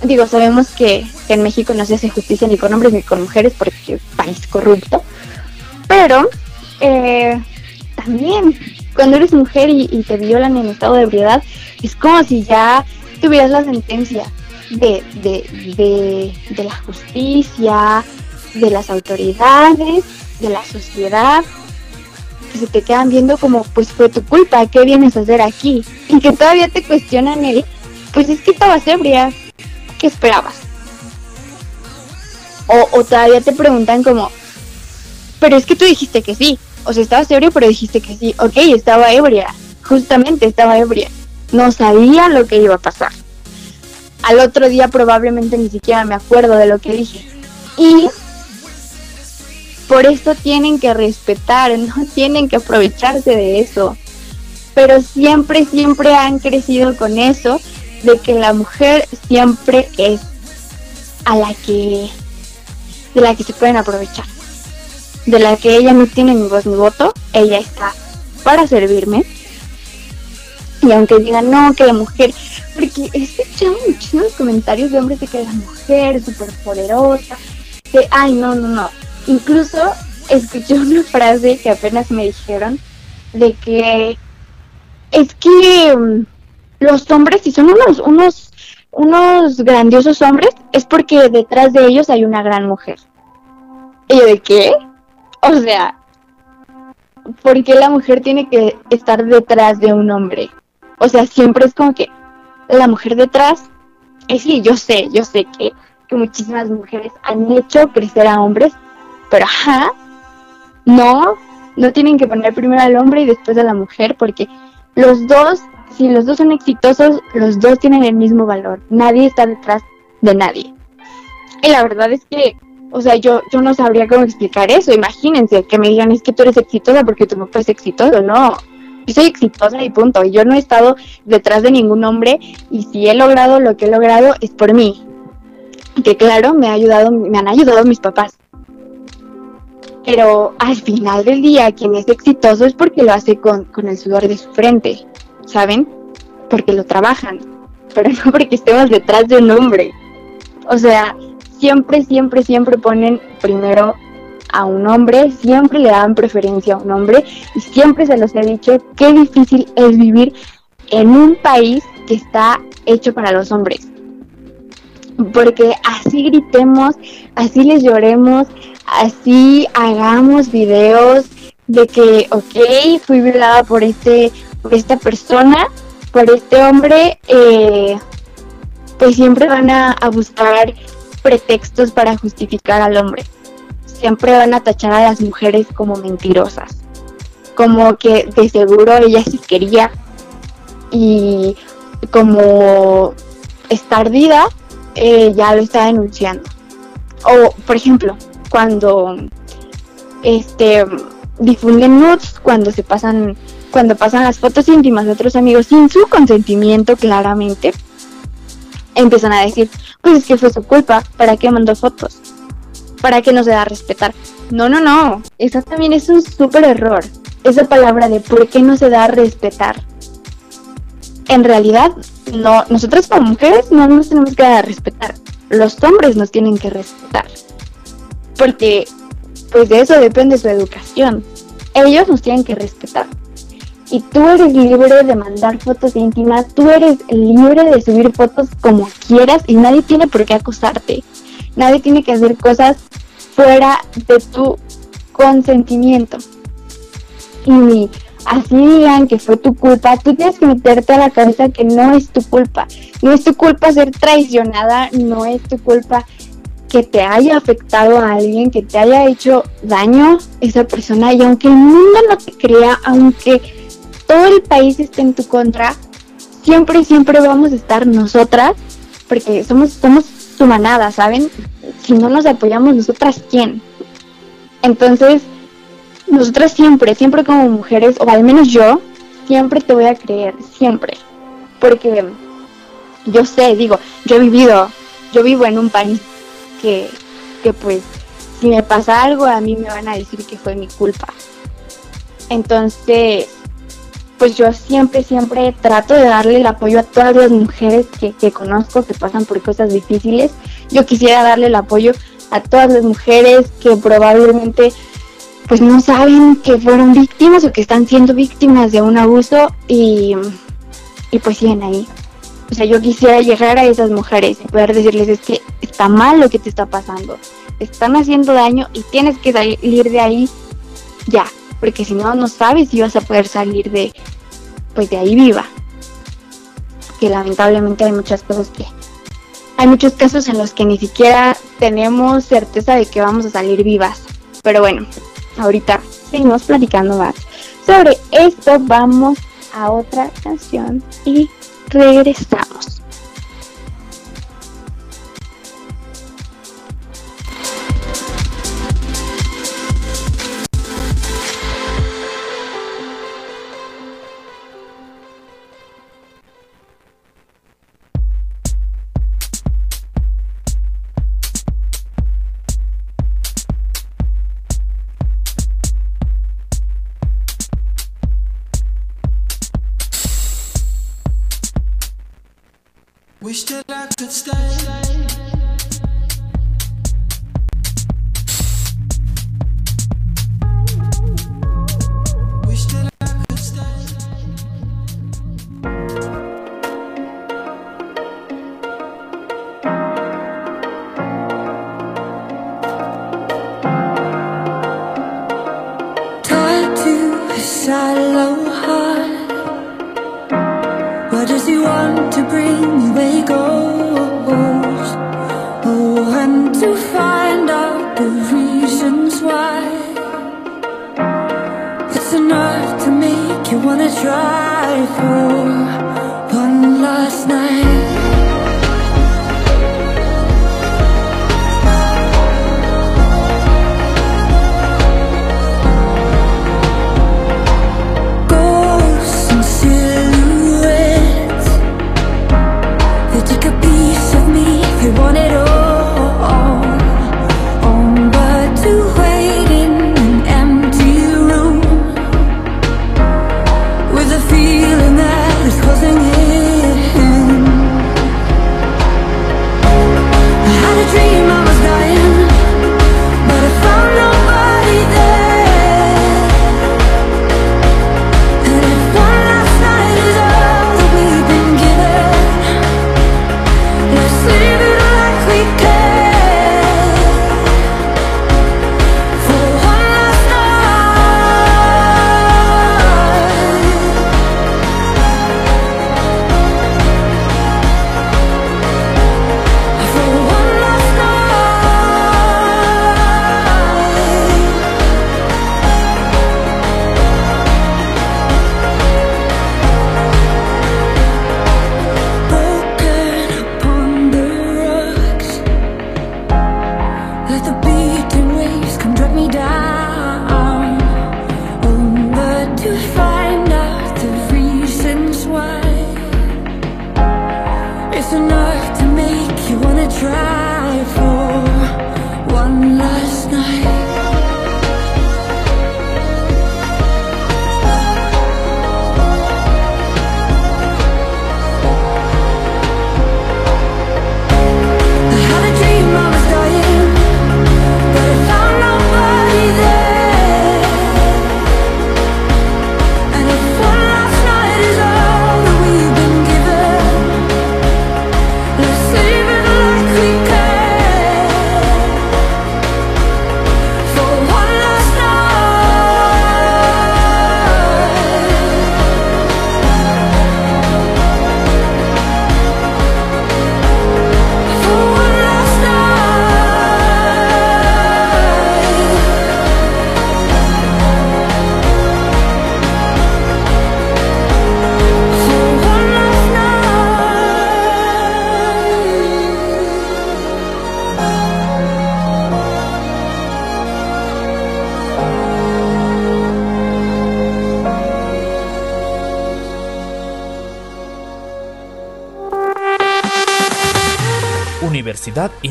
Digo, sabemos que, en México no se hace justicia ni con hombres ni con mujeres porque es país corrupto. Pero eh, también cuando eres mujer y, y te violan en estado de ebriedad, es como si ya tuvieras la sentencia de, de, de, de la justicia, de las autoridades, de la sociedad, que se te quedan viendo como, pues fue tu culpa, ¿qué vienes a hacer aquí? Y que todavía te cuestionan el, pues es que estabas ebria, ¿qué esperabas? O, o todavía te preguntan como, pero es que tú dijiste que sí, o sea, estabas ebrio, pero dijiste que sí, ok, estaba ebria, justamente estaba ebria, no sabía lo que iba a pasar. Al otro día probablemente ni siquiera me acuerdo de lo que dije. Y por eso tienen que respetar, no tienen que aprovecharse de eso. Pero siempre, siempre han crecido con eso de que la mujer siempre es a la que de la que se pueden aprovechar. De la que ella no tiene ni voz ni voto, ella está para servirme. Y aunque digan, no, que la mujer, porque he escuchado muchísimos comentarios de hombres de que la mujer es súper poderosa, de, ay, no, no, no. Incluso escuché una frase que apenas me dijeron de que es que um, los hombres, si son unos, unos, unos grandiosos hombres, es porque detrás de ellos hay una gran mujer. ¿Y de qué? O sea, ¿por qué la mujer tiene que estar detrás de un hombre? O sea, siempre es como que la mujer detrás. Y sí, yo sé, yo sé que, que muchísimas mujeres han hecho crecer a hombres, pero ajá, no, no tienen que poner primero al hombre y después a la mujer, porque los dos, si los dos son exitosos, los dos tienen el mismo valor. Nadie está detrás de nadie. Y la verdad es que, o sea, yo, yo no sabría cómo explicar eso. Imagínense que me digan, es que tú eres exitosa porque tu papá es exitoso. No, yo soy exitosa y punto. Y yo no he estado detrás de ningún hombre y si he logrado lo que he logrado es por mí. Que claro, me, ha ayudado, me han ayudado mis papás. Pero al final del día, quien es exitoso es porque lo hace con, con el sudor de su frente, ¿saben? Porque lo trabajan, pero no porque estemos detrás de un hombre. O sea, siempre, siempre, siempre ponen primero a un hombre, siempre le dan preferencia a un hombre y siempre se los he dicho qué difícil es vivir en un país que está hecho para los hombres. Porque así gritemos, así les lloremos, así hagamos videos de que, ok, fui violada por este, por esta persona, por este hombre, eh, pues siempre van a, a buscar pretextos para justificar al hombre. Siempre van a tachar a las mujeres como mentirosas, como que de seguro ella sí quería y como está ardida, eh, ya lo está denunciando. O, por ejemplo, cuando este difunden nudes, cuando se pasan, cuando pasan las fotos íntimas de otros amigos sin su consentimiento claramente, empiezan a decir, pues es que fue su culpa, ¿para qué mandó fotos? ¿Para qué no se da a respetar? No, no, no, eso también es un súper error. Esa palabra de por qué no se da a respetar. En realidad, no, nosotros como mujeres no nos tenemos que dar a respetar. Los hombres nos tienen que respetar. Porque, pues de eso depende su educación. Ellos nos tienen que respetar y tú eres libre de mandar fotos íntimas, tú eres libre de subir fotos como quieras y nadie tiene por qué acusarte. Nadie tiene que hacer cosas fuera de tu consentimiento. Y así digan que fue tu culpa, tú tienes que meterte a la cabeza que no es tu culpa. No es tu culpa ser traicionada, no es tu culpa que te haya afectado a alguien, que te haya hecho daño esa persona y aunque el mundo no te crea, aunque todo el país esté en tu contra, siempre, siempre vamos a estar nosotras, porque somos, somos manada, ¿saben? Si no nos apoyamos nosotras, ¿quién? Entonces, nosotras siempre, siempre como mujeres, o al menos yo, siempre te voy a creer, siempre. Porque yo sé, digo, yo he vivido, yo vivo en un país que, que pues, si me pasa algo, a mí me van a decir que fue mi culpa. Entonces, pues yo siempre, siempre trato de darle el apoyo a todas las mujeres que, que, conozco que pasan por cosas difíciles. Yo quisiera darle el apoyo a todas las mujeres que probablemente pues no saben que fueron víctimas o que están siendo víctimas de un abuso y, y pues siguen ahí. O sea, yo quisiera llegar a esas mujeres y poder decirles es que está mal lo que te está pasando, te están haciendo daño y tienes que salir de ahí ya, porque si no, no sabes si vas a poder salir de, pues de ahí viva. Que lamentablemente hay muchas cosas que, hay muchos casos en los que ni siquiera tenemos certeza de que vamos a salir vivas. Pero bueno, ahorita seguimos platicando más. Sobre esto vamos a otra canción y regresamos.
wanna try for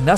Universidad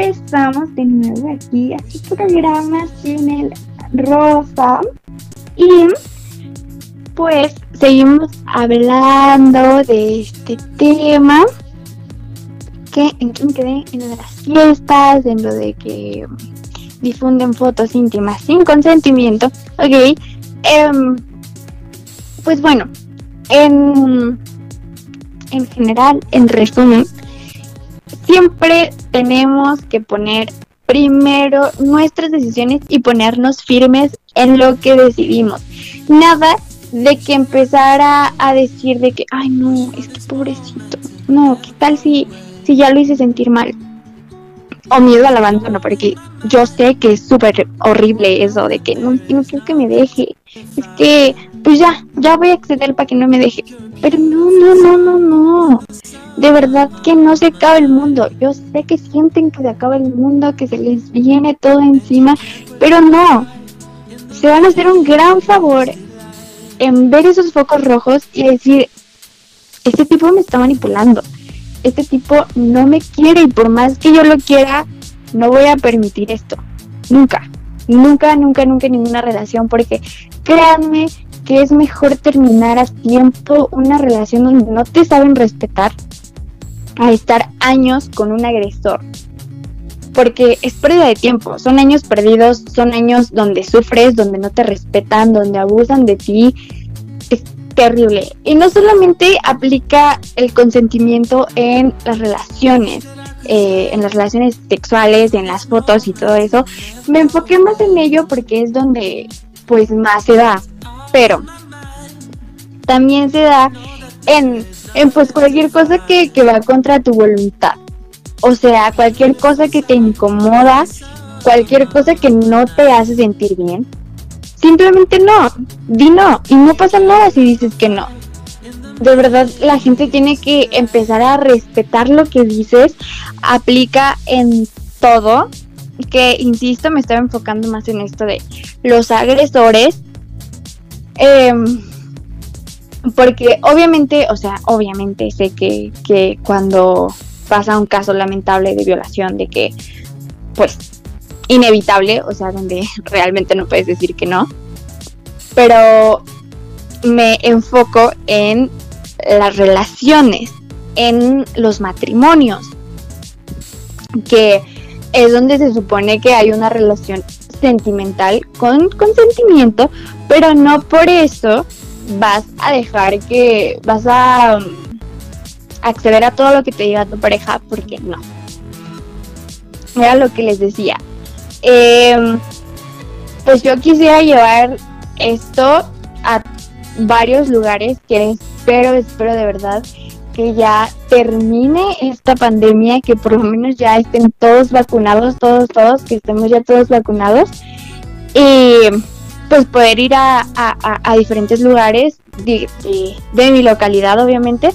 Regresamos de nuevo aquí a su programa Sin el Rosa. Y pues seguimos hablando de este tema. Que, ¿En me quedé? En las fiestas, en lo de que difunden fotos íntimas sin consentimiento. Ok. em, pues bueno, en, en general, en resumen, siempre tenemos que poner primero nuestras decisiones y ponernos firmes en lo que decidimos. Nada de que empezara a decir de que, ay no, es que pobrecito, no, ¿qué tal si, si ya lo hice sentir mal? O miedo al abandono, porque yo sé que es súper horrible eso de que no, quiero que me deje. Es que, pues ya, ya voy a acceder para que no me deje. Pero no, no, no, no, no. De verdad que no se acaba el mundo. Yo sé que sienten que se acaba el mundo, que se les viene todo encima, pero no. Se van a hacer un gran favor en ver esos focos rojos y decir, este tipo me está manipulando. Este tipo no me quiere y por más que yo lo quiera, no voy a permitir esto. Nunca. Nunca, nunca, nunca en ninguna relación porque créanme que es mejor terminar a tiempo una relación donde no te saben respetar a estar años con un agresor. Porque es pérdida de tiempo, son años perdidos, son años donde sufres, donde no te respetan, donde abusan de ti. Terrible. Y no solamente aplica el consentimiento en las relaciones, eh, en las relaciones sexuales, en las fotos y todo eso. Me enfoqué más en ello porque es donde pues más se da. Pero también se da en, en pues cualquier cosa que, que va contra tu voluntad. O sea, cualquier cosa que te incomoda, cualquier cosa que no te hace sentir bien. Simplemente no, di no. Y no pasa nada si dices que no. De verdad, la gente tiene que empezar a respetar lo que dices. Aplica en todo. Que, insisto, me estaba enfocando más en esto de los agresores. Em, porque obviamente, o sea, obviamente sé que, que cuando pasa un caso lamentable de violación, de que, pues, inevitable, o sea, donde realmente no puedes decir que no, pero me enfoco en las relaciones, en los matrimonios, que es donde se supone que hay una relación sentimental con consentimiento, pero no por eso vas a dejar que vas a um, acceder a todo lo que te diga tu pareja, porque no. Era lo que les decía. Em, pues yo quisiera llevar esto a varios lugares que espero, espero de verdad que ya termine esta pandemia, que por lo menos ya estén todos vacunados, todos, todos, que estemos ya todos vacunados. Y pues poder ir a, a, diferentes lugares de, de, mi localidad, obviamente,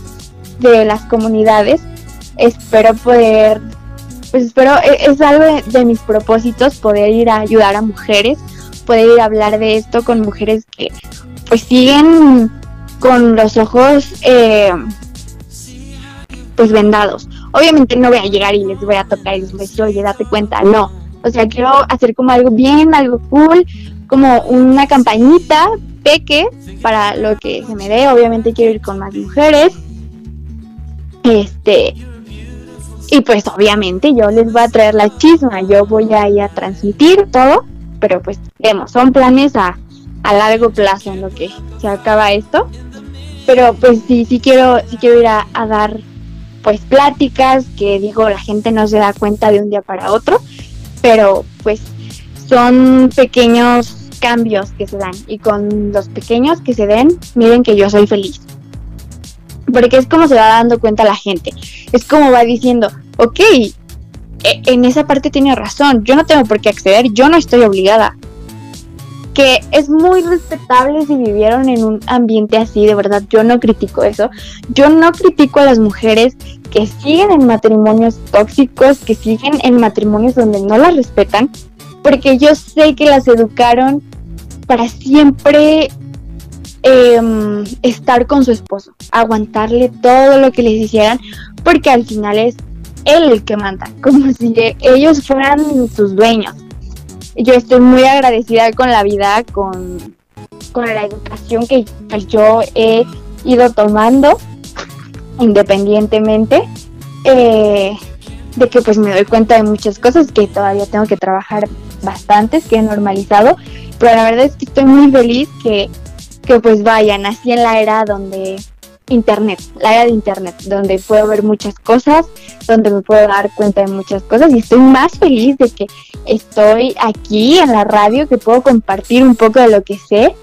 de las comunidades. Espero poder, pues espero, e, es algo de, mis propósitos, poder ir a ayudar a mujeres, poder ir a hablar de esto con mujeres que pues siguen con los ojos eh, pues vendados. Obviamente no voy a llegar y les voy a tocar y les voy a decir, oye, date cuenta, no. O sea, quiero hacer como algo bien, algo cool, como una campañita peque para lo que se me dé. Obviamente quiero ir con más mujeres. Este. Y pues obviamente yo les voy a traer la chisma, yo voy a ir a transmitir todo, pero pues vemos, son planes a, a largo plazo en lo que se acaba esto. Pero pues sí, sí quiero, sí quiero ir a, a dar pues pláticas que digo la gente no se da cuenta de un día para otro, pero pues son pequeños cambios que se dan y con los pequeños que se den, miren que yo soy feliz. Porque es como se va dando cuenta la gente. Es como va diciendo, ok, en esa parte tiene razón, yo no tengo por qué acceder, yo no estoy obligada. Que es muy respetable si vivieron en un ambiente así, de verdad, yo no critico eso. Yo no critico a las mujeres que siguen en matrimonios tóxicos, que siguen en matrimonios donde no las respetan, porque yo sé que las educaron para siempre eh, estar con su esposo, aguantarle todo lo que les hicieran, porque al final es él el que manda, como si ellos fueran sus dueños. Yo estoy muy agradecida con la vida, con, con la educación que pues, yo he ido tomando independientemente eh, de que pues me doy cuenta de muchas cosas que todavía tengo que trabajar bastantes que he normalizado pero la verdad es que estoy muy feliz que, que pues vaya nací en la era donde internet, la era de internet, donde puedo ver muchas cosas, donde me puedo dar cuenta de muchas cosas y estoy más feliz de que estoy aquí en la radio, que puedo compartir un poco de lo que sé,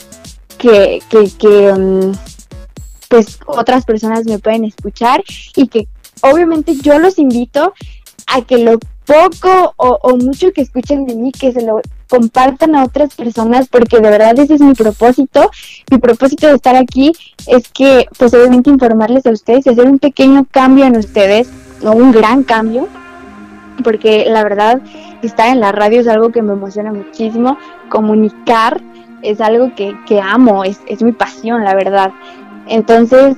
que, que, que mm, pues otras personas me pueden escuchar y que obviamente yo los invito a que lo poco o, o mucho que escuchen de mí, que se lo compartan a otras personas, porque de verdad ese es mi propósito. Mi propósito de estar aquí es que, pues obviamente informarles a ustedes y hacer un pequeño cambio en ustedes, no un gran cambio, porque la verdad estar en la radio es algo que me emociona muchísimo, comunicar es algo que, que amo, es, es mi pasión, la verdad. Entonces,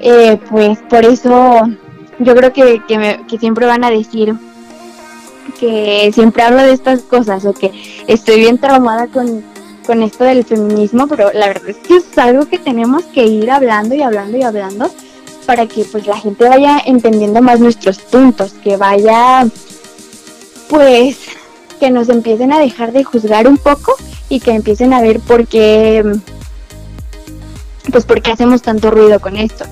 eh, pues por eso yo creo que, que siempre van a decir que siempre hablo de estas cosas o que estoy bien traumada con, con esto del feminismo, pero la verdad es que es algo que tenemos que ir hablando y hablando y hablando para que pues la gente vaya entendiendo más nuestros puntos, que vaya pues que nos empiecen a dejar de juzgar un poco y que empiecen a ver por qué pues por qué hacemos tanto ruido con esto.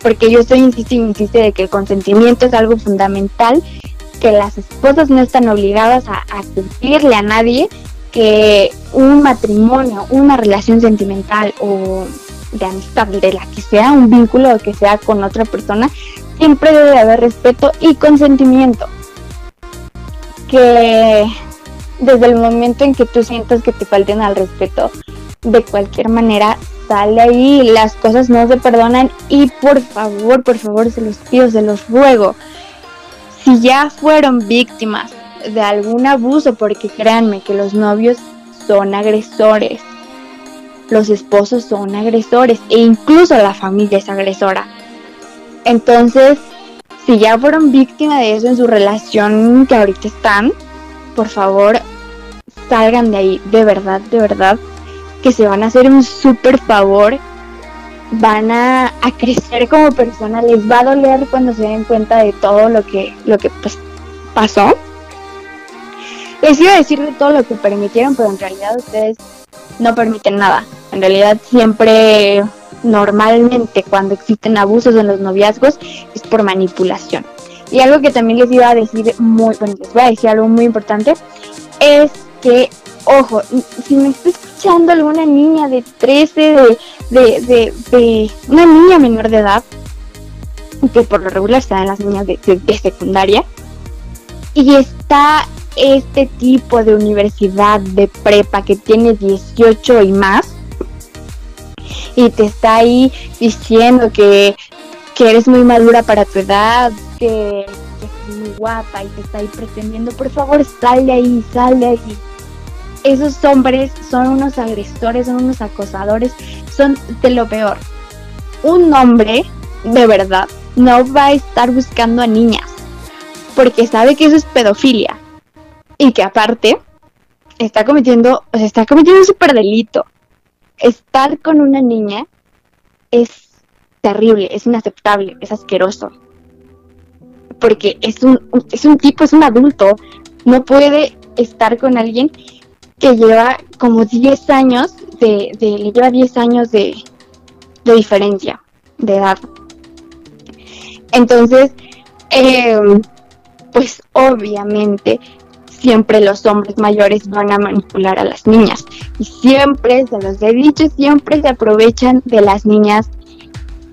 Porque yo estoy insiste y insiste de que el consentimiento es algo fundamental, que las esposas no están obligadas a, cumplirle a nadie, que un matrimonio, una relación sentimental o de amistad, de la que sea, un vínculo que sea con otra persona, siempre debe de haber respeto y consentimiento. Que desde el momento en que tú sientas que te falten al respeto, de cualquier manera, sale ahí, las cosas no se perdonan y por favor, por favor, se los pido, se los ruego, si ya fueron víctimas de algún abuso, porque créanme que los novios son agresores, los esposos son agresores e incluso la familia es agresora. Entonces, si ya fueron víctimas de eso en su relación que ahorita están, por favor, salgan de ahí, de verdad, de verdad, que se van a hacer un súper favor, van a, a crecer como persona, les va a doler cuando se den cuenta de todo lo que, lo que pues, pasó. Les iba a decir de todo lo que permitieron, pero en realidad ustedes no permiten nada. En realidad siempre, normalmente, cuando existen abusos en los noviazgos, es por manipulación. Y algo que también les iba a decir muy, bueno, les voy a decir algo muy importante, es que, ojo, si me está escuchando alguna niña de 13, de, de, de, de una niña menor de edad, que por lo regular están las niñas de, de- de secundaria, y está este tipo de universidad de prepa que tiene 18 y más, y te está ahí diciendo que, que eres muy madura para tu edad, que, que eres muy guapa y te está ahí pretendiendo, por favor, sal de ahí, sal de ahí. Esos hombres son unos agresores, son unos acosadores, son de lo peor. Un hombre, de verdad, no va a estar buscando a niñas, porque sabe que eso es pedofilia. Y que aparte, está cometiendo, o sea, está cometiendo un super delito. Estar con una niña es terrible, es inaceptable, es asqueroso. Porque es un, es un tipo, es un adulto, no puede estar con alguien que lleva como 10 años, de, le lleva 10 años de, de diferencia de edad. Entonces, eh, pues obviamente siempre los hombres mayores van a manipular a las niñas. Y siempre, se los he dicho, siempre se aprovechan de las niñas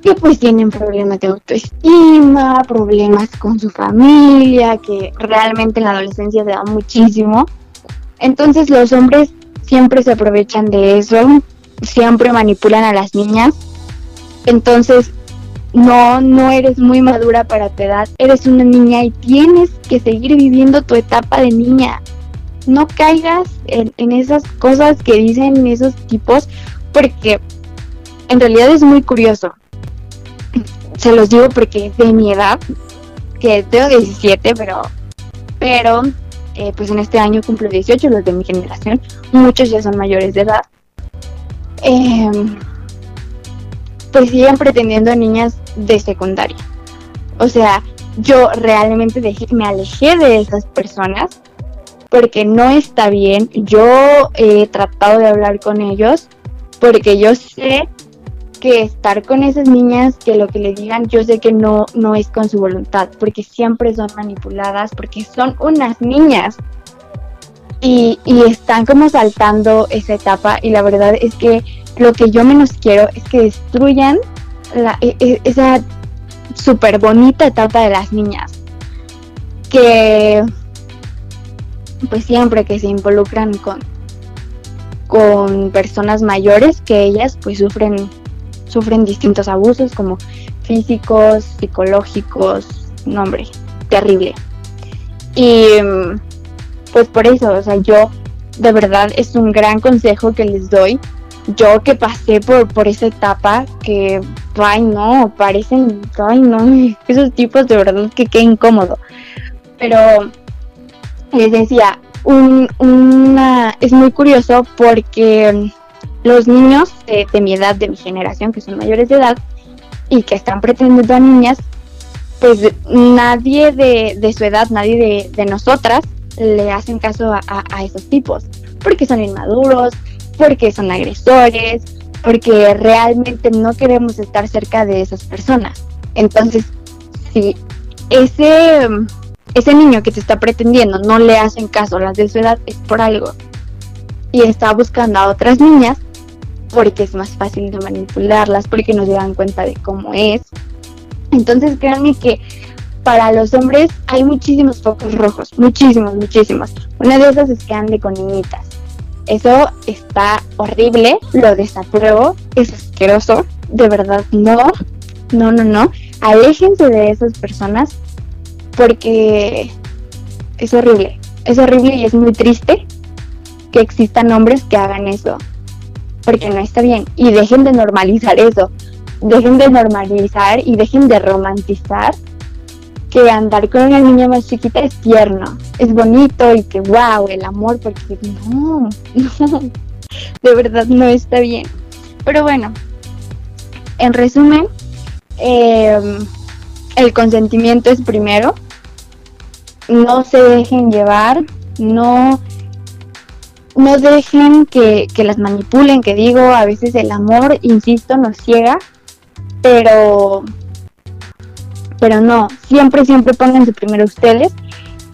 que pues tienen problemas de autoestima, problemas con su familia, que realmente en la adolescencia se da muchísimo. Entonces los hombres siempre se aprovechan de eso, siempre manipulan a las niñas. Entonces no, no eres muy madura para tu edad, eres una niña y tienes que seguir viviendo tu etapa de niña. No caigas en, esas cosas que dicen esos tipos, porque en realidad es muy curioso. Se los digo porque de mi edad, que tengo 17, pero, pero eh, pues en este año cumplo 18, los de mi generación, muchos ya son mayores de edad. Em, pues siguen pretendiendo a niñas de secundaria. O sea, yo realmente dejé, me alejé de esas personas porque no está bien. Yo he tratado de hablar con ellos porque yo sé que estar con esas niñas, que lo que le digan, yo sé que no, no es con su voluntad, porque siempre son manipuladas, porque son unas niñas. Y, y están como saltando esa etapa y la verdad es que lo que yo menos quiero es que destruyan la, e- e- esa súper bonita etapa de las niñas. Que pues siempre que se involucran con, con personas mayores que ellas pues sufren sufren distintos abusos como físicos, psicológicos, no hombre, terrible. Y mm, pues por eso, o sea, yo de verdad es un gran consejo que les doy. Yo que pasé por, por esa etapa que, ay no, parecen, ay no, esos tipos de verdad que qué incómodo. Pero les decía, un, una, es muy curioso porque los niños de, mi edad, de mi generación, que son mayores de edad y que están pretendiendo a niñas, pues nadie de, de su edad, nadie de, de nosotras le hacen caso a, a- a esos tipos, porque son inmaduros, porque son agresores, porque realmente no queremos estar cerca de esas personas. Entonces, si ese, ese niño que te está pretendiendo no le hacen caso a las de su edad, es por algo. Y está buscando a otras niñas porque es más fácil de manipularlas, porque no se dan cuenta de cómo es. Entonces créanme que para los hombres hay muchísimos focos rojos, muchísimos, muchísimos. Una de esas es que ande con niñitas. Eso está horrible, lo desapruebo, es asqueroso, de verdad no, no, no, no. Aléjense de esas personas porque es horrible, es horrible y es muy triste que existan hombres que hagan eso, porque no está bien. Y dejen de normalizar eso, dejen de normalizar y dejen de romantizar que andar con una niña más chiquita es tierno, es bonito y que wow, el amor, porque no, no, de verdad no está bien. Pero bueno, en resumen, eh, el consentimiento es primero, no se dejen llevar, no, no dejen que, que las manipulen, que digo, a veces el amor, insisto, nos ciega, pero pero no, siempre, siempre pónganse primero ustedes,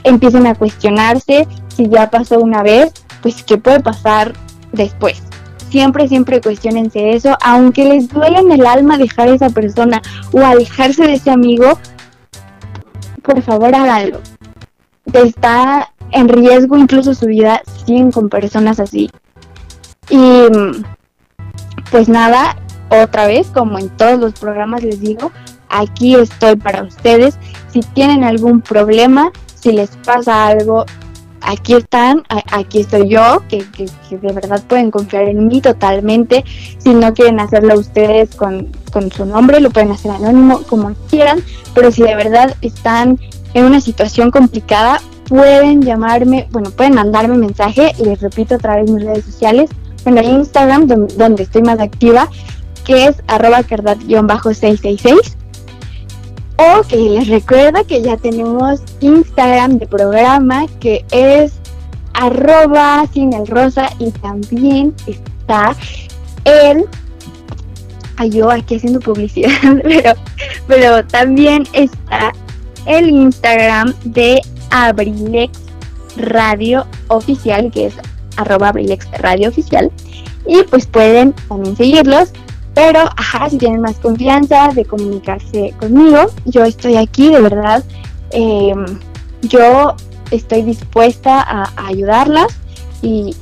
empiecen a cuestionarse si ya pasó una vez, pues qué puede pasar después. Siempre, siempre cuestionense eso, aunque les duela en el alma dejar a esa persona o alejarse de ese amigo, por favor háganlo. Está en riesgo incluso su vida, siguen con personas así. Y pues nada, otra vez, como en todos los programas les digo, aquí estoy para ustedes. Si tienen algún problema, si les pasa algo, aquí están, aquí estoy yo, que, que- que de verdad pueden confiar en mí totalmente. Si no quieren hacerlo ustedes con, con su nombre, lo pueden hacer anónimo, como quieran, pero si de verdad están en una situación complicada, pueden llamarme, bueno, pueden mandarme mensaje les repito a través de mis redes sociales, bueno, Instagram, don- donde estoy más activa, que es arroba cardat-666 o que les recuerdo que ya tenemos Instagram de programa que es arroba sin el rosa y también está el ay yo aquí haciendo publicidad pero pero también está el Instagram de Abrilex Radio Oficial que es arroba Abrilex Radio Oficial y pues pueden también seguirlos pero, ajá, si tienen más confianza de comunicarse conmigo, yo estoy aquí, de verdad. eh, yo estoy dispuesta a, ayudarlas y,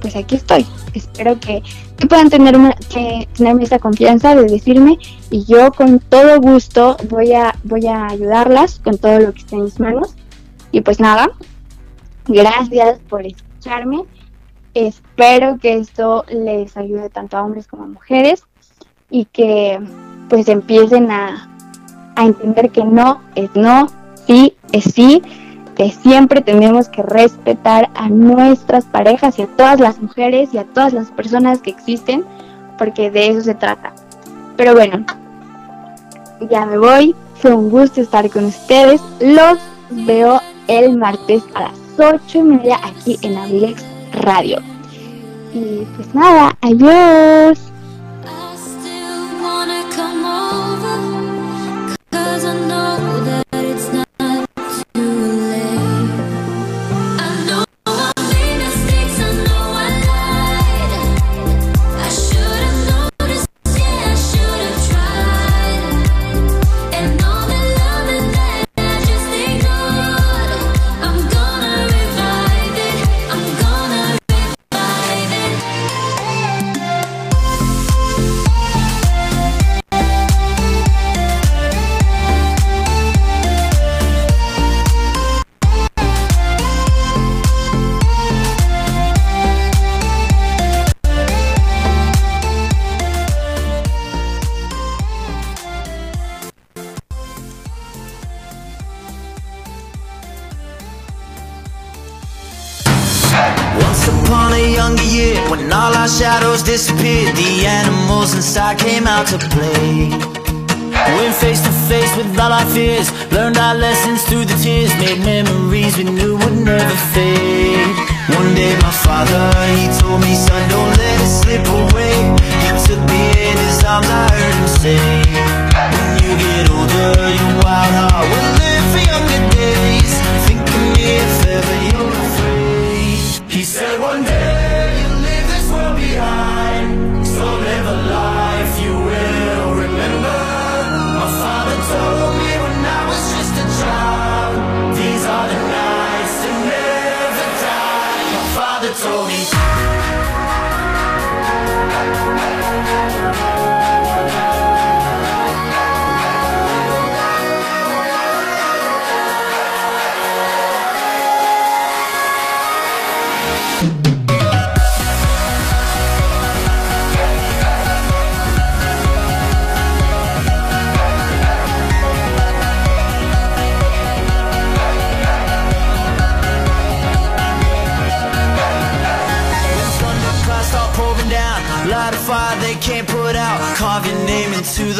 pues aquí estoy. Espero que, que puedan tener que tenerme esa confianza de decirme y yo con todo gusto voy a, voy a ayudarlas con todo lo que esté en mis manos. Y pues nada, gracias por escucharme. Espero que esto les ayude tanto a hombres como a mujeres y que pues empiecen a, a entender que no es no, sí es sí, que siempre tenemos que respetar a nuestras parejas y a todas las mujeres y a todas las personas que existen, porque de eso se trata. Pero bueno, ya me voy, fue un gusto estar con ustedes, los veo el martes a las ocho y media aquí en Avilex Radio. Y pues nada, adiós.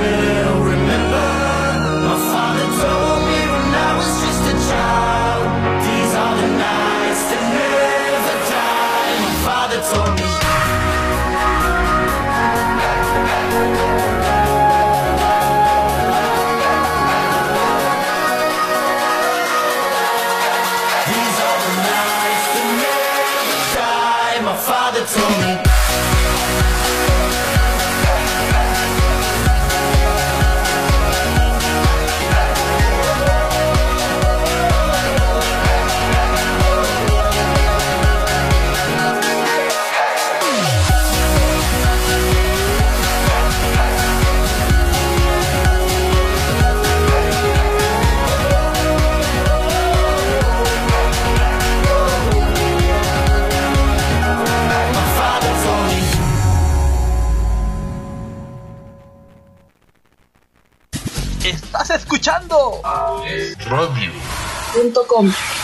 will.
radio.com.